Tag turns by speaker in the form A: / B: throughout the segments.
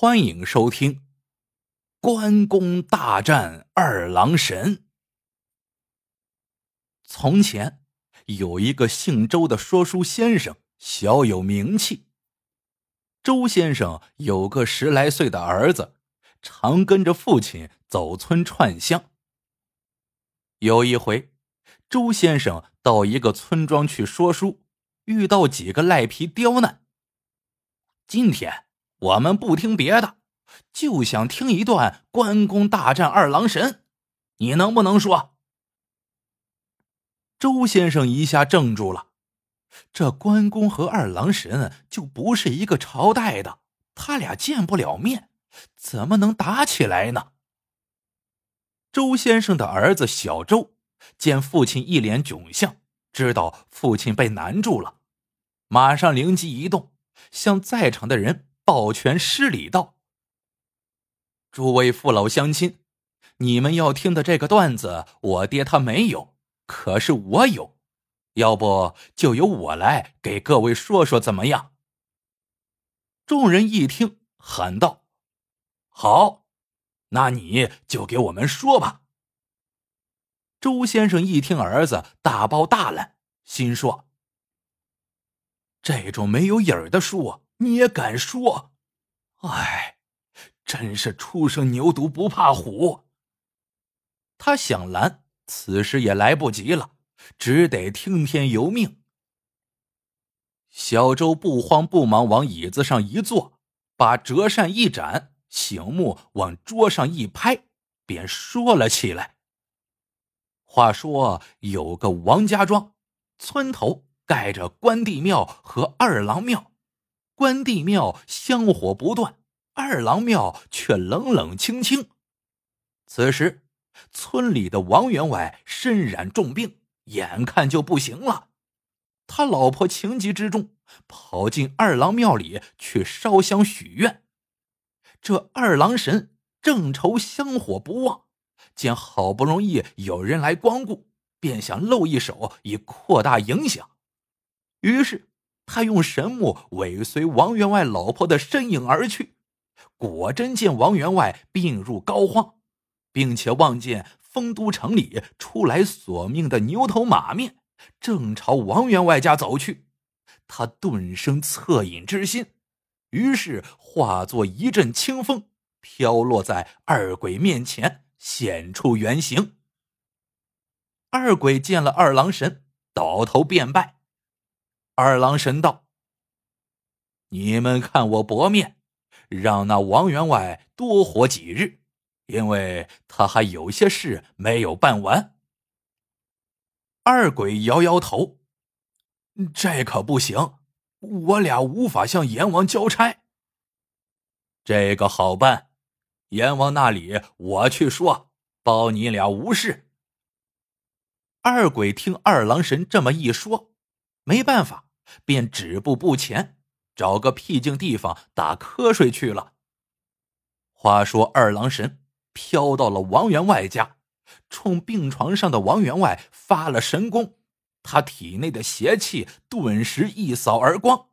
A: 欢迎收听《关公大战二郎神》。从前有一个姓周的说书先生，小有名气。周先生有个十来岁的儿子，常跟着父亲走村串乡。有一回，周先生到一个村庄去说书，遇到几个赖皮刁难。今天。我们不听别的，就想听一段关公大战二郎神，你能不能说？周先生一下怔住了，这关公和二郎神就不是一个朝代的，他俩见不了面，怎么能打起来呢？周先生的儿子小周见父亲一脸窘相，知道父亲被难住了，马上灵机一动，向在场的人。抱拳施礼道：“诸位父老乡亲，你们要听的这个段子，我爹他没有，可是我有，要不就由我来给各位说说怎么样？”众人一听，喊道：“好，那你就给我们说吧。”周先生一听儿子大包大揽，心说：“这种没有影儿的书啊。”你也敢说？哎，真是初生牛犊不怕虎。他想拦，此时也来不及了，只得听天由命。小周不慌不忙往椅子上一坐，把折扇一展，醒目往桌上一拍，便说了起来。话说有个王家庄，村头盖着关帝庙和二郎庙。关帝庙香火不断，二郎庙却冷冷清清。此时，村里的王员外身染重病，眼看就不行了。他老婆情急之中，跑进二郎庙里去烧香许愿。这二郎神正愁香火不旺，见好不容易有人来光顾，便想露一手以扩大影响，于是。他用神木尾随王员外老婆的身影而去，果真见王员外病入膏肓，并且望见丰都城里出来索命的牛头马面，正朝王员外家走去。他顿生恻隐之心，于是化作一阵清风，飘落在二鬼面前，现出原形。二鬼见了二郎神，倒头便拜。二郎神道：“你们看我薄面，让那王员外多活几日，因为他还有些事没有办完。”二鬼摇摇头：“这可不行，我俩无法向阎王交差。这个好办，阎王那里我去说，包你俩无事。”二鬼听二郎神这么一说，没办法。便止步不前，找个僻静地方打瞌睡去了。话说二郎神飘到了王员外家，冲病床上的王员外发了神功，他体内的邪气顿时一扫而光。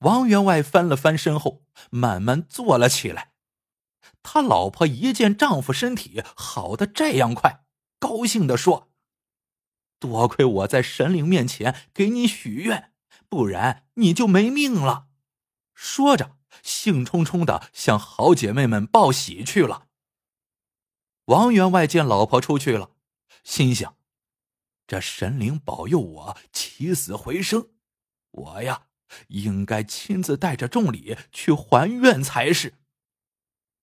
A: 王员外翻了翻身后，慢慢坐了起来。他老婆一见丈夫身体好的这样快，高兴的说。多亏我在神灵面前给你许愿，不然你就没命了。说着，兴冲冲的向好姐妹们报喜去了。王员外见老婆出去了，心想：这神灵保佑我起死回生，我呀，应该亲自带着重礼去还愿才是。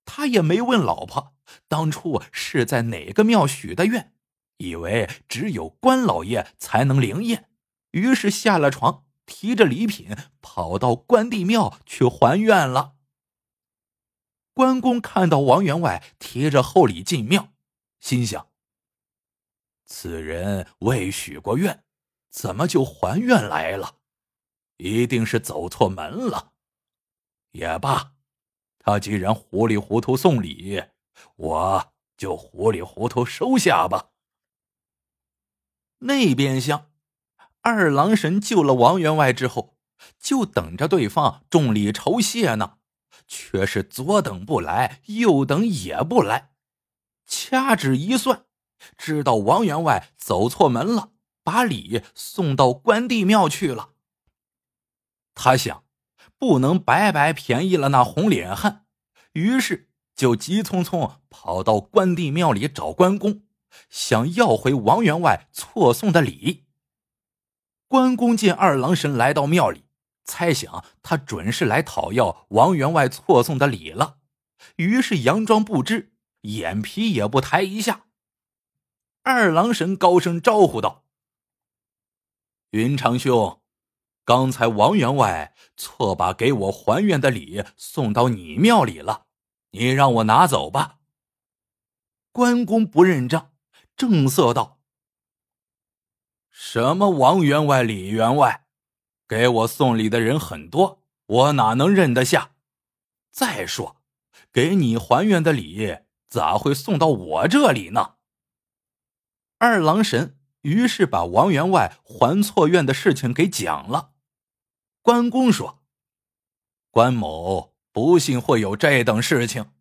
A: 他也没问老婆当初是在哪个庙许的愿。以为只有关老爷才能灵验，于是下了床，提着礼品跑到关帝庙去还愿了。关公看到王员外提着厚礼进庙，心想：此人未许过愿，怎么就还愿来了？一定是走错门了。也罢，他既然糊里糊涂送礼，我就糊里糊涂收下吧。那边厢，二郎神救了王员外之后，就等着对方重礼酬谢呢。却是左等不来，右等也不来。掐指一算，知道王员外走错门了，把礼送到关帝庙去了。他想，不能白白便宜了那红脸汉，于是就急匆匆跑到关帝庙里找关公，想要回王员外错送的礼。关公见二郎神来到庙里，猜想他准是来讨要王员外错送的礼了，于是佯装不知，眼皮也不抬一下。二郎神高声招呼道：“云长兄。”刚才王员外错把给我还愿的礼送到你庙里了，你让我拿走吧。关公不认账，正色道：“什么王员外、李员外，给我送礼的人很多，我哪能认得下？再说，给你还愿的礼咋会送到我这里呢？”二郎神于是把王员外还错愿的事情给讲了。关公说：“关某不信会有这等事情，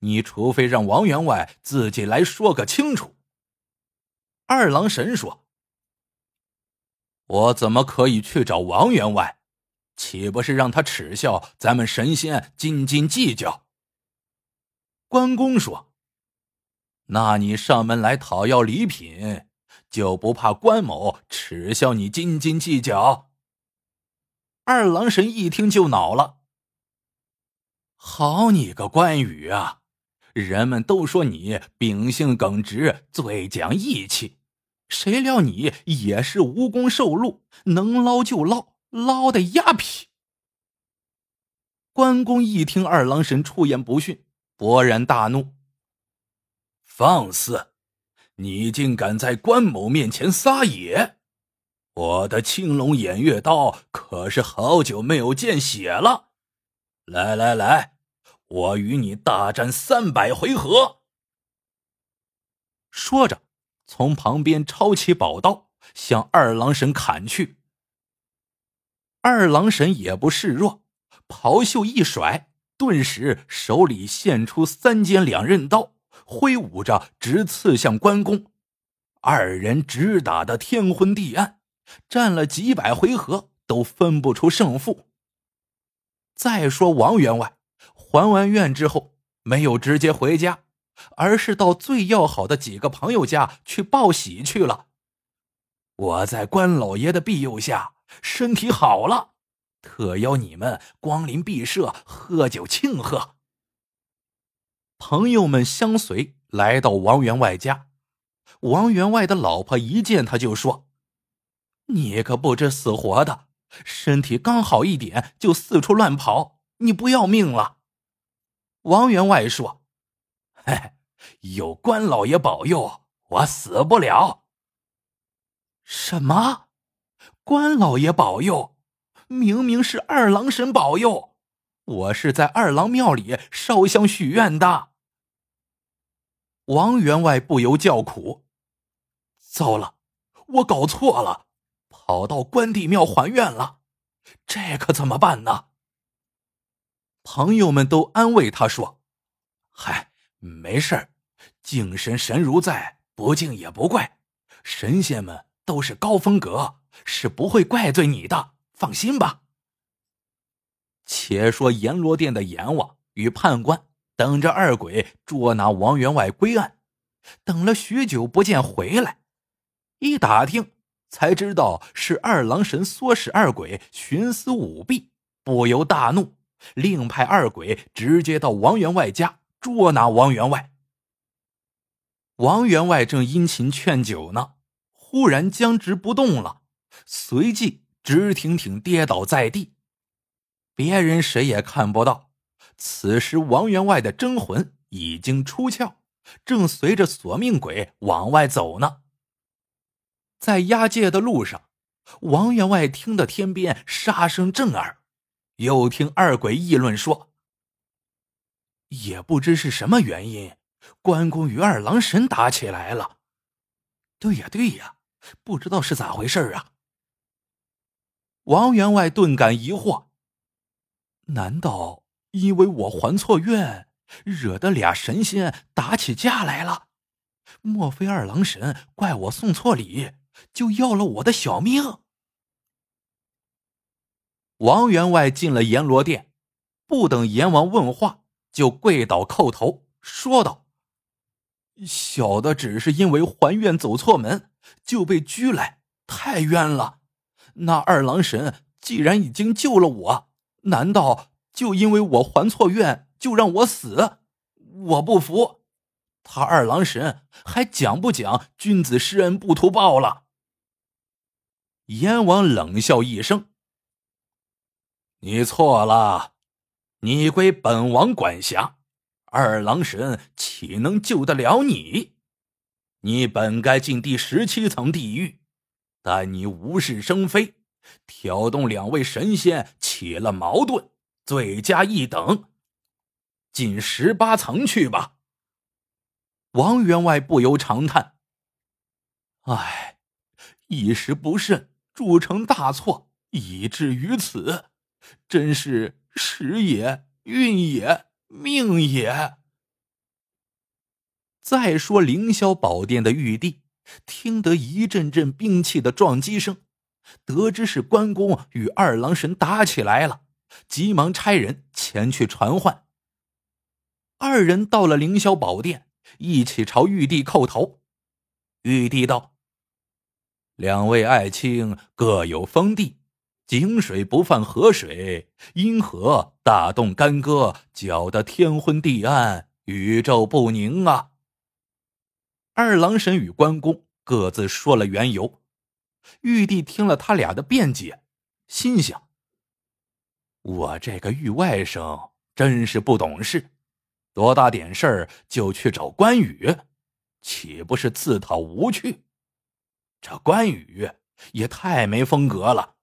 A: 你除非让王员外自己来说个清楚。”二郎神说：“我怎么可以去找王员外？岂不是让他耻笑咱们神仙斤斤计较？”关公说：“那你上门来讨要礼品，就不怕关某耻笑你斤斤计较？”二郎神一听就恼了。好你个关羽啊！人们都说你秉性耿直，最讲义气，谁料你也是无功受禄，能捞就捞，捞的鸭皮。关公一听二郎神出言不逊，勃然大怒。放肆！你竟敢在关某面前撒野！我的青龙偃月刀可是好久没有见血了，来来来，我与你大战三百回合。说着，从旁边抄起宝刀，向二郎神砍去。二郎神也不示弱，袍袖一甩，顿时手里现出三尖两刃刀，挥舞着直刺向关公。二人直打得天昏地暗。战了几百回合都分不出胜负。再说王员外还完愿之后，没有直接回家，而是到最要好的几个朋友家去报喜去了。我在关老爷的庇佑下，身体好了，特邀你们光临敝社喝酒庆贺。朋友们相随来到王员外家，王员外的老婆一见他就说。你可不知死活的，身体刚好一点就四处乱跑，你不要命了？王员外说：“嘿，有关老爷保佑，我死不了。”什么？关老爷保佑？明明是二郎神保佑！我是在二郎庙里烧香许愿的。王员外不由叫苦：“糟了，我搞错了。”跑到关帝庙还愿了，这可怎么办呢？朋友们都安慰他说：“嗨，没事儿，敬神神如在，不敬也不怪。神仙们都是高风格，是不会怪罪你的，放心吧。”且说阎罗殿的阎王与判官等着二鬼捉拿王员外归案，等了许久不见回来，一打听。才知道是二郎神唆使二鬼徇私舞弊，不由大怒，另派二鬼直接到王员外家捉拿王员外。王员外正殷勤劝酒呢，忽然僵直不动了，随即直挺挺跌倒在地。别人谁也看不到，此时王员外的真魂已经出窍，正随着索命鬼往外走呢。在押解的路上，王员外听得天边杀声震耳，又听二鬼议论说：“也不知是什么原因，关公与二郎神打起来了。”对呀，对呀，不知道是咋回事啊！王员外顿感疑惑：难道因为我还错愿，惹得俩神仙打起架来了。莫非二郎神怪我送错礼，就要了我的小命？王员外进了阎罗殿，不等阎王问话，就跪倒叩头，说道：“小的只是因为还愿走错门，就被拘来，太冤了。那二郎神既然已经救了我，难道就因为我还错愿，就让我死？我不服！他二郎神还讲不讲君子施恩不图报了？”阎王冷笑一声。你错了，你归本王管辖，二郎神岂能救得了你？你本该进第十七层地狱，但你无事生非，挑动两位神仙起了矛盾，罪加一等，进十八层去吧。王员外不由长叹：“唉，一时不慎，铸成大错，以至于此。”真是时也，运也，命也。再说凌霄宝殿的玉帝，听得一阵阵兵器的撞击声，得知是关公与二郎神打起来了，急忙差人前去传唤。二人到了凌霄宝殿，一起朝玉帝叩头。玉帝道：“两位爱卿各有封地。”井水不犯河水，因何大动干戈，搅得天昏地暗，宇宙不宁啊？二郎神与关公各自说了缘由。玉帝听了他俩的辩解，心想：我这个玉外甥真是不懂事，多大点事儿就去找关羽，岂不是自讨无趣？这关羽也太没风格了。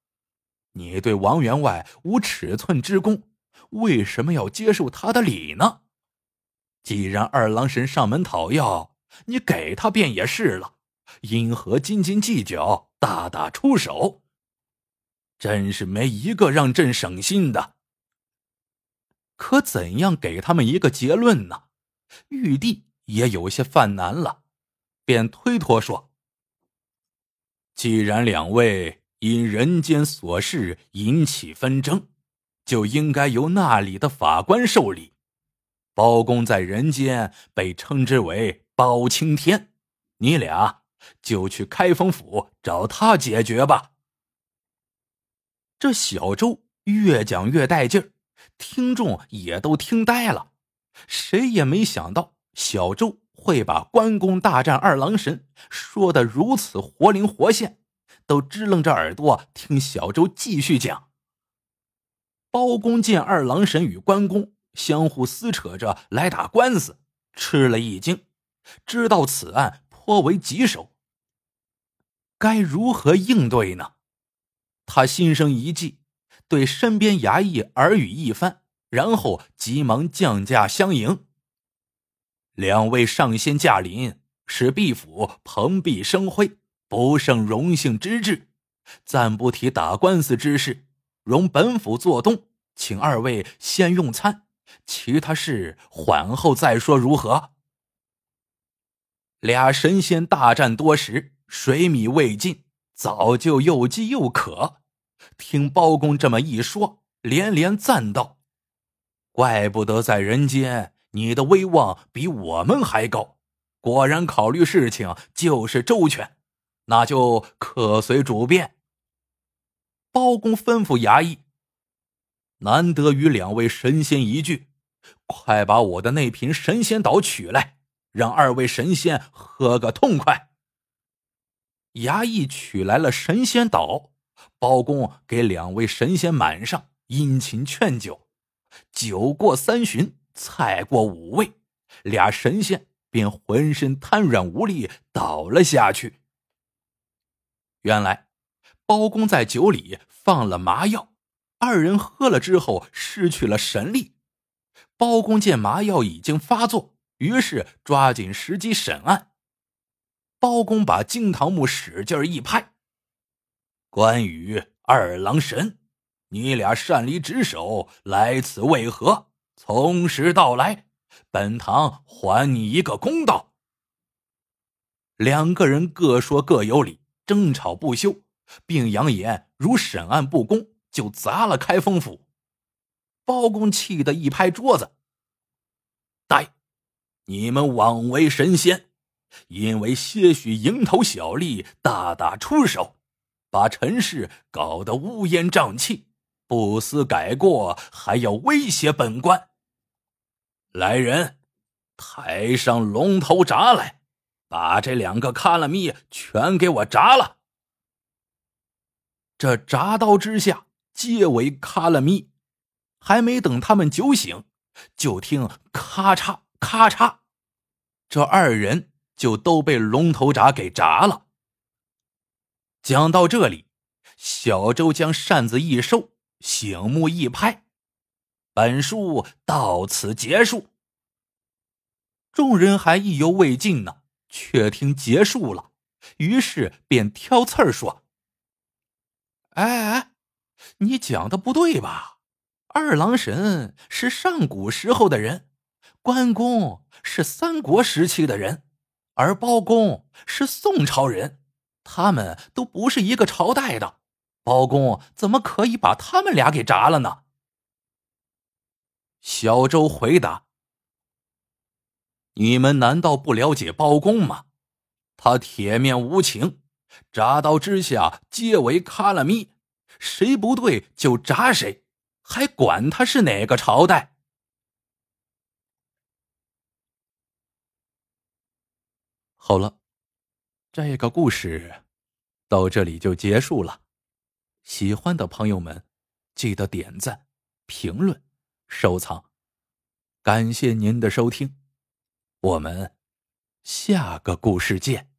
A: 你对王员外无尺寸之功，为什么要接受他的礼呢？既然二郎神上门讨要，你给他便也是了，因何斤斤计较，大打出手？真是没一个让朕省心的。可怎样给他们一个结论呢？玉帝也有些犯难了，便推脱说：“既然两位……”因人间琐事引起纷争，就应该由那里的法官受理。包公在人间被称之为包青天，你俩就去开封府找他解决吧。这小周越讲越带劲儿，听众也都听呆了。谁也没想到小周会把关公大战二郎神说的如此活灵活现。都支棱着耳朵听小周继续讲。包公见二郎神与关公相互撕扯着来打官司，吃了一惊，知道此案颇为棘手，该如何应对呢？他心生一计，对身边衙役耳语一番，然后急忙降价相迎。两位上仙驾临，使毕府蓬荜生辉。不胜荣幸之至，暂不提打官司之事，容本府做东，请二位先用餐，其他事缓后再说，如何？俩神仙大战多时，水米未进，早就又饥又渴。听包公这么一说，连连赞道：“怪不得在人间你的威望比我们还高，果然考虑事情就是周全。”那就客随主便。包公吩咐衙役：“难得与两位神仙一聚，快把我的那瓶神仙岛取来，让二位神仙喝个痛快。”衙役取来了神仙岛，包公给两位神仙满上，殷勤劝酒。酒过三巡，菜过五味，俩神仙便浑身瘫软无力，倒了下去。原来，包公在酒里放了麻药，二人喝了之后失去了神力。包公见麻药已经发作，于是抓紧时机审案。包公把惊堂木使劲一拍：“关羽、二郎神，你俩擅离职守，来此为何？从实道来，本堂还你一个公道。”两个人各说各有理，争吵不休，并扬言如审案不公，就砸了开封府。包公气得一拍桌子：“呆！你们枉为神仙，因为些许蝇头小利，大打出手，把陈氏搞得乌烟瘴气，不思改过，还要威胁本官。来人，抬上龙头铡来！”把这两个卡拉咪全给我铡了！这铡刀之下皆为卡拉咪，还没等他们酒醒，就听咔嚓咔嚓，这二人就都被龙头铡给铡了。讲到这里，小周将扇子一收，醒目一拍，本书到此结束。众人还意犹未尽呢。却听结束了，于是便挑刺儿说：“哎哎，你讲的不对吧？二郎神是上古时候的人，关公是三国时期的人，而包公是宋朝人，他们都不是一个朝代的，包公怎么可以把他们俩给铡了呢？”小周回答。你们难道不了解包公吗？他铁面无情，铡刀之下皆为卡拉咪，谁不对就铡谁，还管他是哪个朝代？好了，这个故事到这里就结束了。喜欢的朋友们，记得点赞、评论、收藏，感谢您的收听。我们下个故事见。